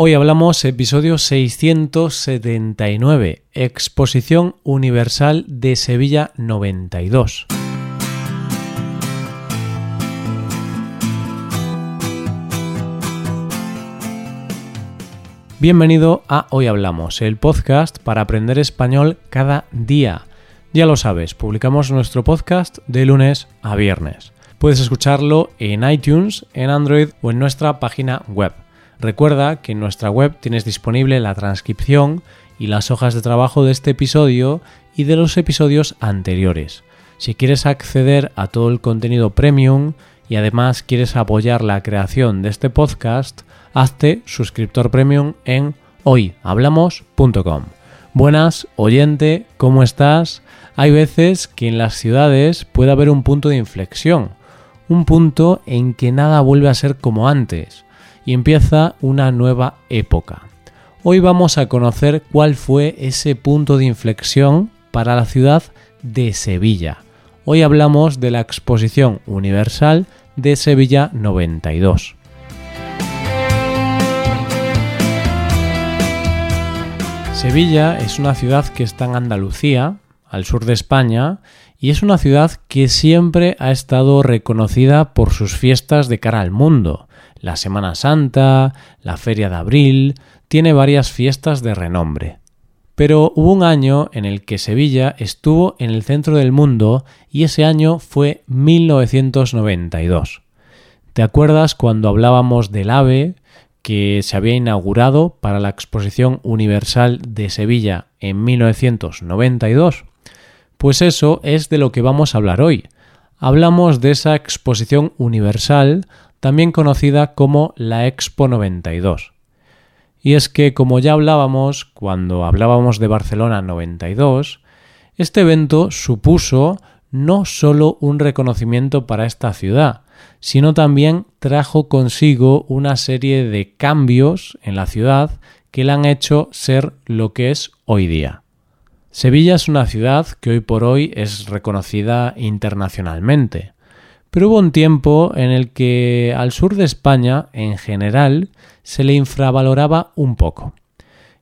Hoy hablamos episodio 679, Exposición Universal de Sevilla 92. Bienvenido a Hoy Hablamos, el podcast para aprender español cada día. Ya lo sabes, publicamos nuestro podcast de lunes a viernes. Puedes escucharlo en iTunes, en Android o en nuestra página web. Recuerda que en nuestra web tienes disponible la transcripción y las hojas de trabajo de este episodio y de los episodios anteriores. Si quieres acceder a todo el contenido premium y además quieres apoyar la creación de este podcast, hazte suscriptor premium en hoyhablamos.com. Buenas, oyente, ¿cómo estás? Hay veces que en las ciudades puede haber un punto de inflexión, un punto en que nada vuelve a ser como antes y empieza una nueva época. Hoy vamos a conocer cuál fue ese punto de inflexión para la ciudad de Sevilla. Hoy hablamos de la Exposición Universal de Sevilla 92. Sevilla es una ciudad que está en Andalucía, al sur de España, y es una ciudad que siempre ha estado reconocida por sus fiestas de cara al mundo. La Semana Santa, la Feria de Abril, tiene varias fiestas de renombre. Pero hubo un año en el que Sevilla estuvo en el centro del mundo y ese año fue 1992. ¿Te acuerdas cuando hablábamos del AVE, que se había inaugurado para la Exposición Universal de Sevilla en 1992. Pues eso es de lo que vamos a hablar hoy. Hablamos de esa Exposición Universal, también conocida como la Expo 92. Y es que, como ya hablábamos cuando hablábamos de Barcelona 92, este evento supuso no solo un reconocimiento para esta ciudad, sino también trajo consigo una serie de cambios en la ciudad que la han hecho ser lo que es hoy día. Sevilla es una ciudad que hoy por hoy es reconocida internacionalmente, pero hubo un tiempo en el que al sur de España, en general, se le infravaloraba un poco.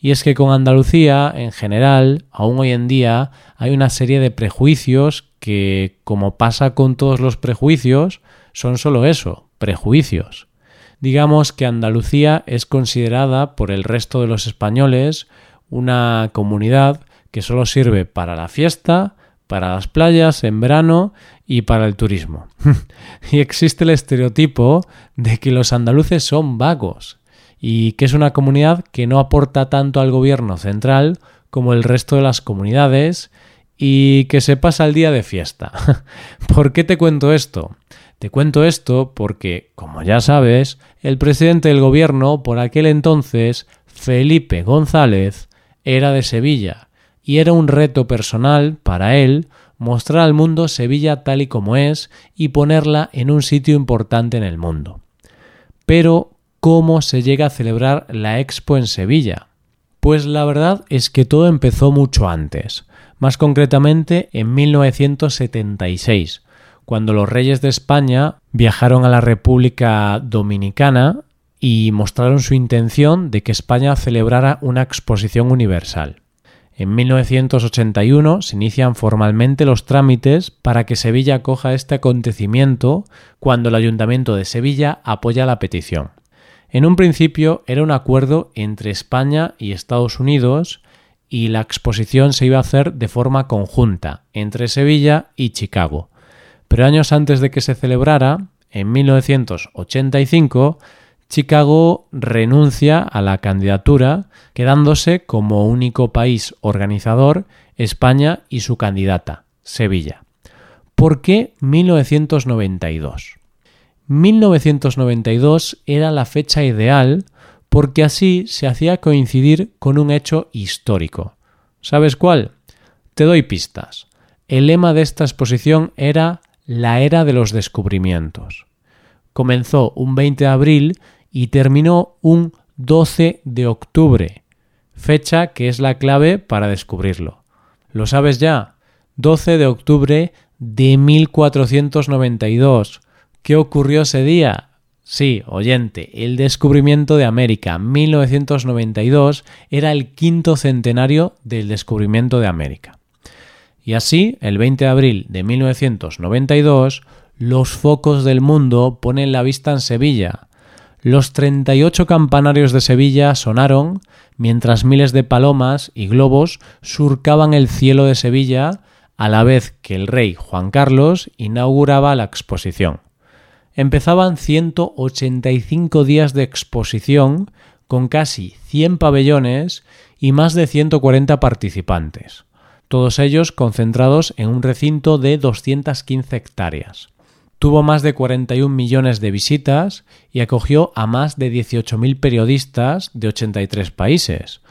Y es que con Andalucía, en general, aún hoy en día, hay una serie de prejuicios que, como pasa con todos los prejuicios, son solo eso, prejuicios. Digamos que Andalucía es considerada por el resto de los españoles una comunidad que solo sirve para la fiesta, para las playas en verano y para el turismo. y existe el estereotipo de que los andaluces son vagos y que es una comunidad que no aporta tanto al gobierno central como el resto de las comunidades y que se pasa el día de fiesta. ¿Por qué te cuento esto? Te cuento esto porque, como ya sabes, el presidente del gobierno por aquel entonces, Felipe González, era de Sevilla, y era un reto personal para él mostrar al mundo Sevilla tal y como es y ponerla en un sitio importante en el mundo. Pero, ¿cómo se llega a celebrar la Expo en Sevilla? Pues la verdad es que todo empezó mucho antes, más concretamente en 1976, cuando los reyes de España viajaron a la República Dominicana y mostraron su intención de que España celebrara una exposición universal. En 1981 se inician formalmente los trámites para que Sevilla acoja este acontecimiento cuando el Ayuntamiento de Sevilla apoya la petición. En un principio era un acuerdo entre España y Estados Unidos y la exposición se iba a hacer de forma conjunta entre Sevilla y Chicago, pero años antes de que se celebrara, en 1985, Chicago renuncia a la candidatura, quedándose como único país organizador España y su candidata, Sevilla. ¿Por qué 1992? 1992 era la fecha ideal porque así se hacía coincidir con un hecho histórico. ¿Sabes cuál? Te doy pistas. El lema de esta exposición era la era de los descubrimientos. Comenzó un 20 de abril y terminó un 12 de octubre, fecha que es la clave para descubrirlo. ¿Lo sabes ya? 12 de octubre de 1492. ¿Qué ocurrió ese día? Sí, oyente, el descubrimiento de América 1992 era el quinto centenario del descubrimiento de América. Y así, el 20 de abril de 1992, los focos del mundo ponen la vista en Sevilla. Los 38 campanarios de Sevilla sonaron mientras miles de palomas y globos surcaban el cielo de Sevilla a la vez que el rey Juan Carlos inauguraba la exposición. Empezaban 185 días de exposición con casi 100 pabellones y más de 140 participantes, todos ellos concentrados en un recinto de 215 hectáreas. Tuvo más de 41 millones de visitas y acogió a más de 18.000 periodistas de 83 países,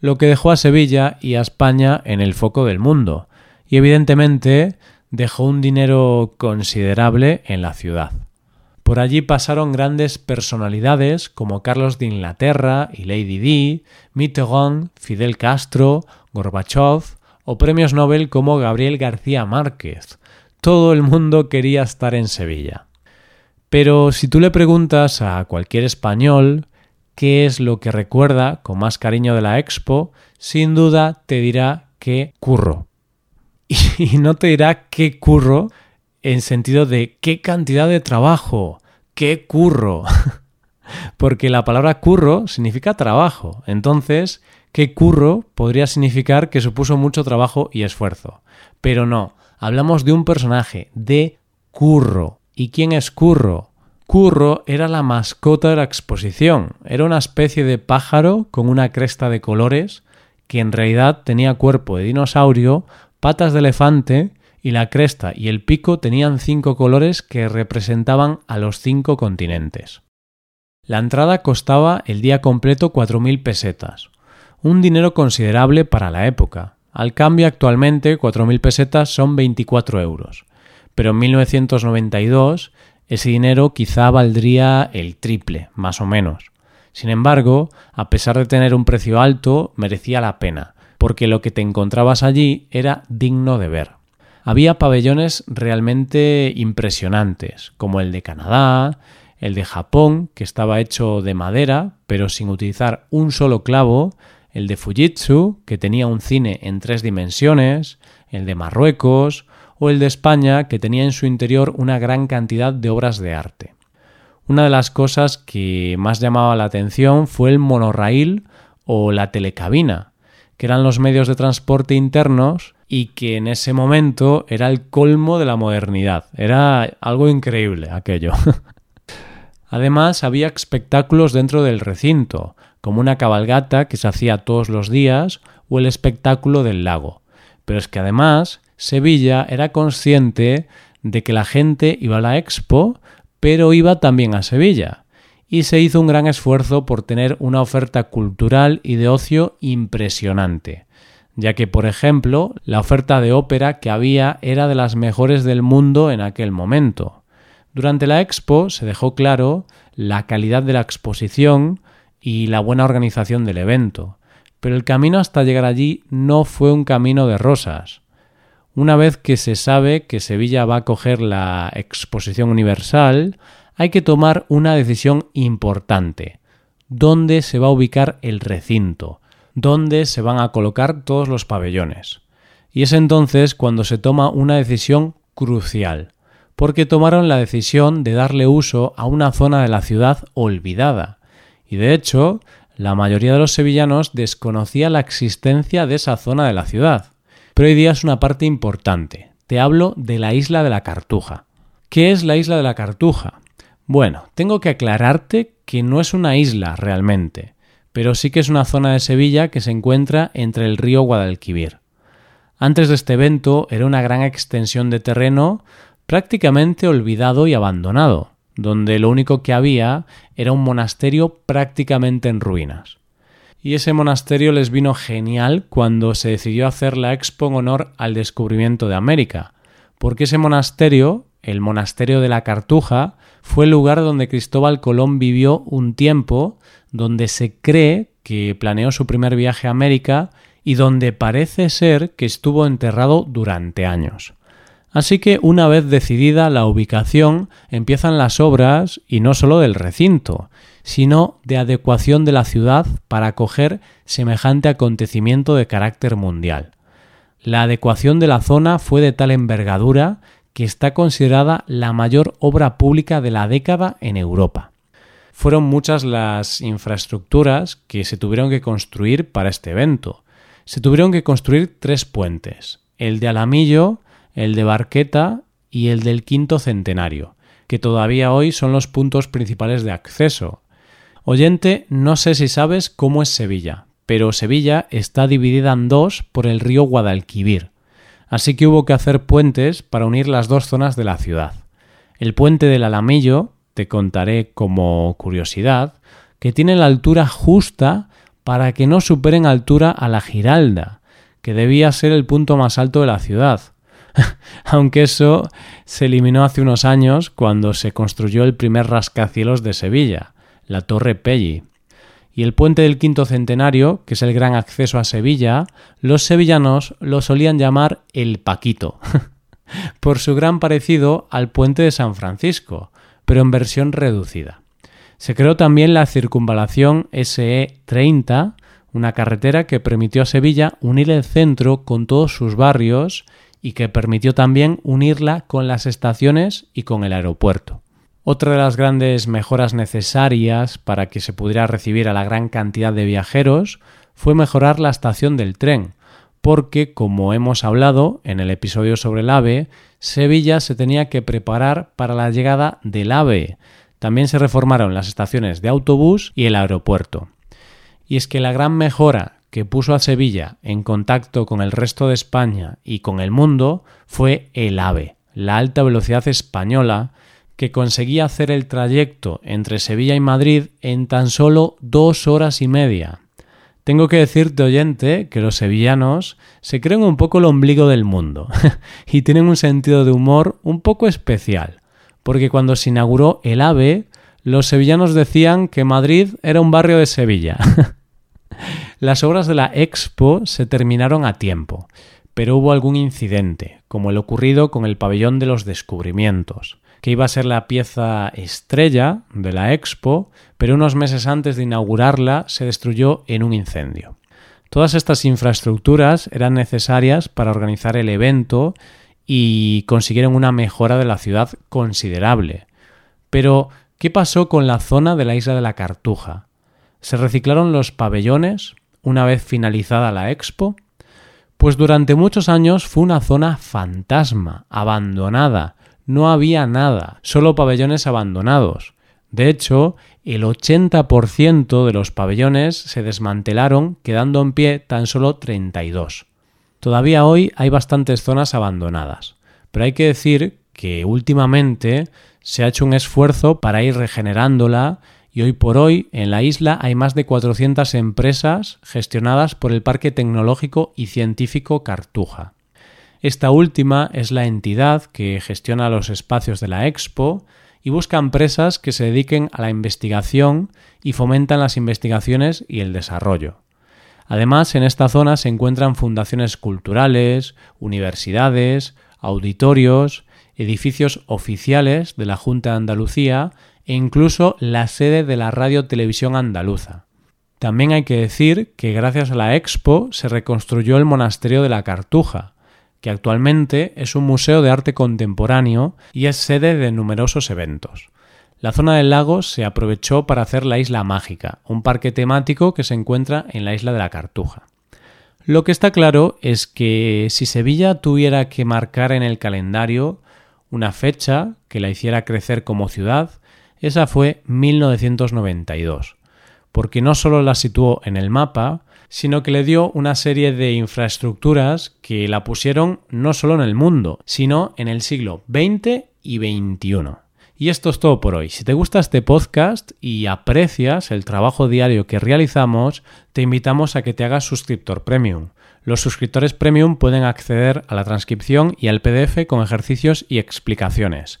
lo que dejó a Sevilla y a España en el foco del mundo, y evidentemente dejó un dinero considerable en la ciudad. Por allí pasaron grandes personalidades como Carlos de Inglaterra y Lady Di, Mitterrand, Fidel Castro, Gorbachev o premios Nobel como Gabriel García Márquez. Todo el mundo quería estar en Sevilla. Pero si tú le preguntas a cualquier español qué es lo que recuerda con más cariño de la Expo, sin duda te dirá que curro. y no te dirá qué curro en sentido de qué cantidad de trabajo, qué curro. Porque la palabra curro significa trabajo. Entonces, qué curro podría significar que supuso mucho trabajo y esfuerzo. Pero no, hablamos de un personaje, de Curro. ¿Y quién es Curro? Curro era la mascota de la exposición. Era una especie de pájaro con una cresta de colores que en realidad tenía cuerpo de dinosaurio, patas de elefante y la cresta y el pico tenían cinco colores que representaban a los cinco continentes. La entrada costaba el día completo 4.000 pesetas, un dinero considerable para la época. Al cambio actualmente 4.000 pesetas son 24 euros, pero en 1992 ese dinero quizá valdría el triple, más o menos. Sin embargo, a pesar de tener un precio alto, merecía la pena, porque lo que te encontrabas allí era digno de ver. Había pabellones realmente impresionantes, como el de Canadá, el de Japón, que estaba hecho de madera, pero sin utilizar un solo clavo, el de Fujitsu, que tenía un cine en tres dimensiones, el de Marruecos, o el de España, que tenía en su interior una gran cantidad de obras de arte. Una de las cosas que más llamaba la atención fue el monorraíl o la telecabina, que eran los medios de transporte internos y que en ese momento era el colmo de la modernidad. Era algo increíble aquello. Además, había espectáculos dentro del recinto, como una cabalgata que se hacía todos los días o el espectáculo del lago. Pero es que además Sevilla era consciente de que la gente iba a la expo, pero iba también a Sevilla y se hizo un gran esfuerzo por tener una oferta cultural y de ocio impresionante, ya que, por ejemplo, la oferta de ópera que había era de las mejores del mundo en aquel momento. Durante la expo se dejó claro la calidad de la exposición y la buena organización del evento, pero el camino hasta llegar allí no fue un camino de rosas. Una vez que se sabe que Sevilla va a coger la exposición universal, hay que tomar una decisión importante. ¿Dónde se va a ubicar el recinto? ¿Dónde se van a colocar todos los pabellones? Y es entonces cuando se toma una decisión crucial, porque tomaron la decisión de darle uso a una zona de la ciudad olvidada. Y de hecho, la mayoría de los sevillanos desconocía la existencia de esa zona de la ciudad. Pero hoy día es una parte importante. Te hablo de la isla de la Cartuja. ¿Qué es la isla de la Cartuja? Bueno, tengo que aclararte que no es una isla realmente, pero sí que es una zona de Sevilla que se encuentra entre el río Guadalquivir. Antes de este evento era una gran extensión de terreno prácticamente olvidado y abandonado, donde lo único que había era un monasterio prácticamente en ruinas. Y ese monasterio les vino genial cuando se decidió hacer la expo en honor al descubrimiento de América, porque ese monasterio, el monasterio de la Cartuja, fue el lugar donde Cristóbal Colón vivió un tiempo, donde se cree que planeó su primer viaje a América y donde parece ser que estuvo enterrado durante años. Así que una vez decidida la ubicación, empiezan las obras, y no solo del recinto, sino de adecuación de la ciudad para acoger semejante acontecimiento de carácter mundial. La adecuación de la zona fue de tal envergadura que está considerada la mayor obra pública de la década en Europa. Fueron muchas las infraestructuras que se tuvieron que construir para este evento. Se tuvieron que construir tres puentes, el de Alamillo, el de Barqueta y el del Quinto Centenario, que todavía hoy son los puntos principales de acceso. Oyente, no sé si sabes cómo es Sevilla, pero Sevilla está dividida en dos por el río Guadalquivir, así que hubo que hacer puentes para unir las dos zonas de la ciudad. El puente del Alamillo, te contaré como curiosidad, que tiene la altura justa para que no superen altura a la Giralda, que debía ser el punto más alto de la ciudad, aunque eso se eliminó hace unos años cuando se construyó el primer rascacielos de Sevilla, la Torre Pelli. Y el puente del quinto centenario, que es el gran acceso a Sevilla, los sevillanos lo solían llamar el Paquito, por su gran parecido al puente de San Francisco, pero en versión reducida. Se creó también la circunvalación SE 30, una carretera que permitió a Sevilla unir el centro con todos sus barrios y que permitió también unirla con las estaciones y con el aeropuerto. Otra de las grandes mejoras necesarias para que se pudiera recibir a la gran cantidad de viajeros fue mejorar la estación del tren, porque, como hemos hablado en el episodio sobre el AVE, Sevilla se tenía que preparar para la llegada del AVE. También se reformaron las estaciones de autobús y el aeropuerto. Y es que la gran mejora que puso a Sevilla en contacto con el resto de España y con el mundo fue el AVE, la alta velocidad española, que conseguía hacer el trayecto entre Sevilla y Madrid en tan solo dos horas y media. Tengo que decirte, oyente, que los sevillanos se creen un poco el ombligo del mundo y tienen un sentido de humor un poco especial, porque cuando se inauguró el AVE, los sevillanos decían que Madrid era un barrio de Sevilla. Las obras de la Expo se terminaron a tiempo, pero hubo algún incidente, como el ocurrido con el pabellón de los descubrimientos, que iba a ser la pieza estrella de la Expo, pero unos meses antes de inaugurarla se destruyó en un incendio. Todas estas infraestructuras eran necesarias para organizar el evento y consiguieron una mejora de la ciudad considerable. Pero, ¿qué pasó con la zona de la isla de la Cartuja? ¿Se reciclaron los pabellones una vez finalizada la expo? Pues durante muchos años fue una zona fantasma, abandonada. No había nada, solo pabellones abandonados. De hecho, el 80% de los pabellones se desmantelaron, quedando en pie tan solo 32. Todavía hoy hay bastantes zonas abandonadas, pero hay que decir que últimamente se ha hecho un esfuerzo para ir regenerándola y hoy por hoy en la isla hay más de 400 empresas gestionadas por el Parque Tecnológico y Científico Cartuja. Esta última es la entidad que gestiona los espacios de la Expo y busca empresas que se dediquen a la investigación y fomentan las investigaciones y el desarrollo. Además, en esta zona se encuentran fundaciones culturales, universidades, auditorios, edificios oficiales de la Junta de Andalucía e incluso la sede de la Radio Televisión Andaluza. También hay que decir que gracias a la Expo se reconstruyó el monasterio de la Cartuja, que actualmente es un museo de arte contemporáneo y es sede de numerosos eventos. La zona del lago se aprovechó para hacer la Isla Mágica, un parque temático que se encuentra en la isla de la Cartuja. Lo que está claro es que si Sevilla tuviera que marcar en el calendario una fecha que la hiciera crecer como ciudad, esa fue 1992, porque no solo la situó en el mapa, sino que le dio una serie de infraestructuras que la pusieron no solo en el mundo, sino en el siglo XX y XXI. Y esto es todo por hoy. Si te gusta este podcast y aprecias el trabajo diario que realizamos, te invitamos a que te hagas suscriptor premium. Los suscriptores premium pueden acceder a la transcripción y al PDF con ejercicios y explicaciones